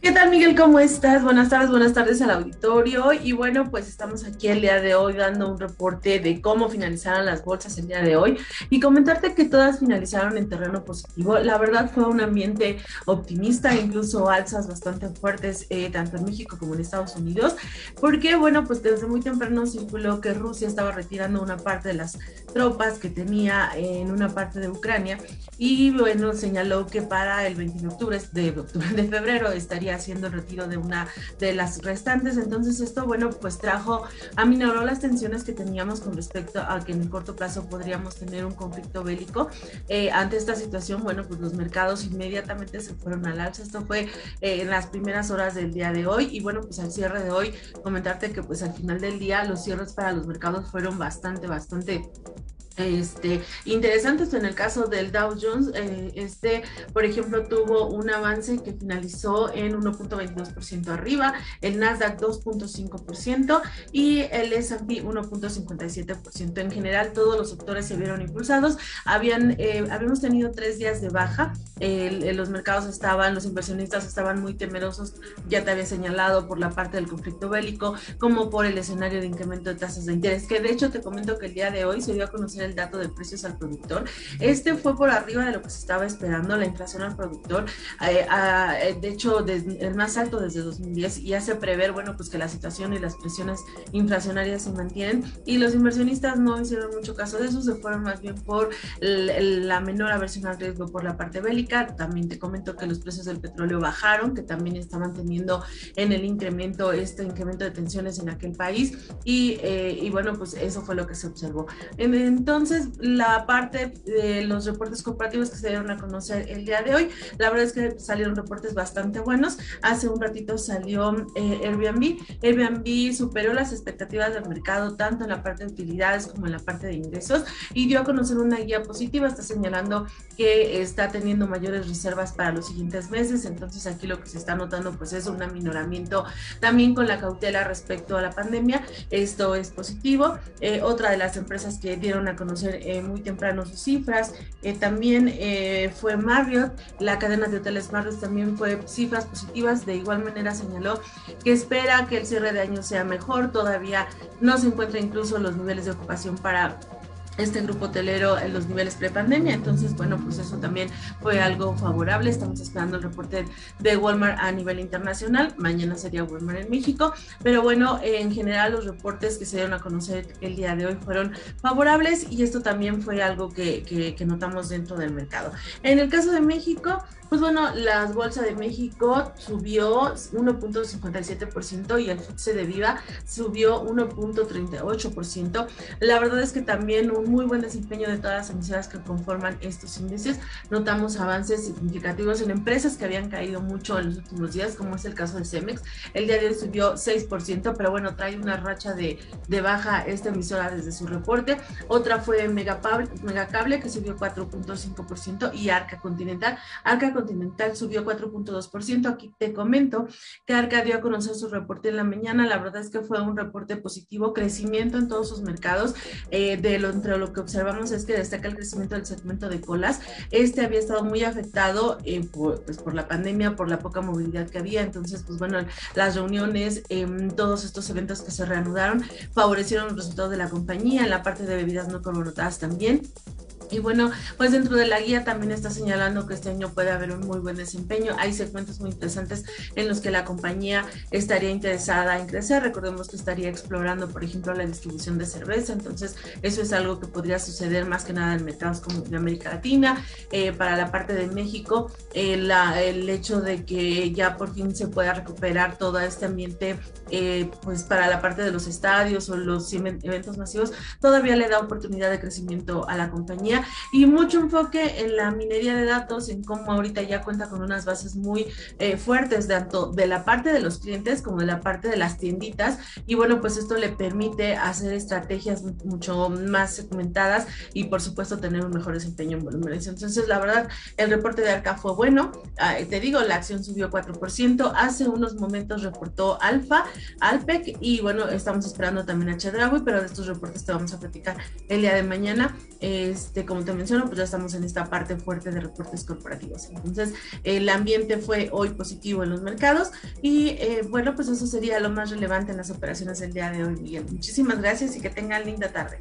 ¿Qué tal Miguel? ¿Cómo estás? Buenas tardes, buenas tardes al auditorio. Y bueno, pues estamos aquí el día de hoy dando un reporte de cómo finalizaron las bolsas el día de hoy y comentarte que todas finalizaron en terreno positivo. La verdad fue un ambiente optimista, incluso alzas bastante fuertes eh, tanto en México como en Estados Unidos, porque bueno, pues desde muy temprano circuló que Rusia estaba retirando una parte de las tropas que tenía en una parte de Ucrania y bueno, señaló que para el 20 de octubre, de, de febrero estaría haciendo el retiro de una de las restantes. Entonces esto, bueno, pues trajo, aminoró las tensiones que teníamos con respecto a que en el corto plazo podríamos tener un conflicto bélico. Eh, ante esta situación, bueno, pues los mercados inmediatamente se fueron al alza. Esto fue eh, en las primeras horas del día de hoy y bueno, pues al cierre de hoy, comentarte que pues al final del día los cierres para los mercados fueron bastante, bastante este, interesantes en el caso del Dow Jones, eh, este, por ejemplo, tuvo un avance que finalizó en 1.22% arriba, el Nasdaq 2.5% y el S&P 1.57%. En general, todos los sectores se vieron impulsados. Habían, eh, habíamos tenido tres días de baja, los mercados estaban, los inversionistas estaban muy temerosos, ya te había señalado por la parte del conflicto bélico, como por el escenario de incremento de tasas de interés, que de hecho te comento que el día de hoy se dio a conocer el dato de precios al productor. Este fue por arriba de lo que se estaba esperando, la inflación al productor, eh, eh, de hecho, el más alto desde 2010 y hace prever, bueno, pues que la situación y las presiones inflacionarias se mantienen y los inversionistas no hicieron mucho caso de eso, se fueron más bien por la menor aversión al riesgo por la parte bélica. También te comento que los precios del petróleo bajaron, que también estaban teniendo en el incremento, este incremento de tensiones en aquel país y, eh, y bueno, pues eso fue lo que se observó. Entonces, entonces, la parte de los reportes comparativos que se dieron a conocer el día de hoy, la verdad es que salieron reportes bastante buenos. Hace un ratito salió eh, Airbnb. Airbnb superó las expectativas del mercado tanto en la parte de utilidades como en la parte de ingresos y dio a conocer una guía positiva. Está señalando que está teniendo mayores reservas para los siguientes meses. Entonces, aquí lo que se está notando pues es un aminoramiento también con la cautela respecto a la pandemia. Esto es positivo. Eh, otra de las empresas que dieron a conocer conocer eh, muy temprano sus cifras. Eh, también eh, fue Marriott, la cadena de hoteles Marriott también fue cifras positivas. De igual manera señaló que espera que el cierre de año sea mejor. Todavía no se encuentra incluso los niveles de ocupación para este grupo hotelero en los niveles prepandemia. Entonces, bueno, pues eso también fue algo favorable. Estamos esperando el reporte de Walmart a nivel internacional. Mañana sería Walmart en México. Pero bueno, en general los reportes que se dieron a conocer el día de hoy fueron favorables y esto también fue algo que, notamos dentro del mercado. En el caso de México, pues bueno, la Bolsa de México subió 1.57% y el FTSE de Viva subió 1.38%. La verdad es que también un muy buen desempeño de todas las emisoras que conforman estos índices. Notamos avances significativos en empresas que habían caído mucho en los últimos días, como es el caso de Cemex. El día de hoy subió 6%, pero bueno, trae una racha de, de baja esta emisora desde su reporte. Otra fue Megacable, que subió 4.5% y Arca Continental. Arca Continental subió 4.2%. Aquí te comento que Arca dio a conocer su reporte en la mañana. La verdad es que fue un reporte positivo, crecimiento en todos sus mercados. Eh, de lo, entre lo que observamos es que destaca el crecimiento del segmento de colas. Este había estado muy afectado eh, por, pues, por la pandemia, por la poca movilidad que había. Entonces, pues bueno, las reuniones, eh, todos estos eventos que se reanudaron favorecieron los resultados de la compañía. En la parte de bebidas no carbonatadas también. Y bueno, pues dentro de la guía también está señalando que este año puede haber un muy buen desempeño. Hay segmentos muy interesantes en los que la compañía estaría interesada en crecer. Recordemos que estaría explorando, por ejemplo, la distribución de cerveza. Entonces, eso es algo que podría suceder más que nada en mercados como de América Latina. Eh, para la parte de México, eh, el hecho de que ya por fin se pueda recuperar todo este ambiente, eh, pues para la parte de los estadios o los eventos masivos, todavía le da oportunidad de crecimiento a la compañía y mucho enfoque en la minería de datos, en cómo ahorita ya cuenta con unas bases muy eh, fuertes, tanto de la parte de los clientes como de la parte de las tienditas. Y bueno, pues esto le permite hacer estrategias mucho más segmentadas y por supuesto tener un mejor desempeño en volúmenes. Entonces, la verdad, el reporte de Arca fue bueno. te digo, la acción subió 4%. Hace unos momentos reportó Alfa, Alpec y bueno, estamos esperando también a Chedraui, pero de estos reportes te vamos a platicar el día de mañana. Este, como te menciono, pues ya estamos en esta parte fuerte de reportes corporativos. Entonces, el ambiente fue hoy positivo en los mercados y eh, bueno, pues eso sería lo más relevante en las operaciones del día de hoy, Miguel. Muchísimas gracias y que tengan linda tarde.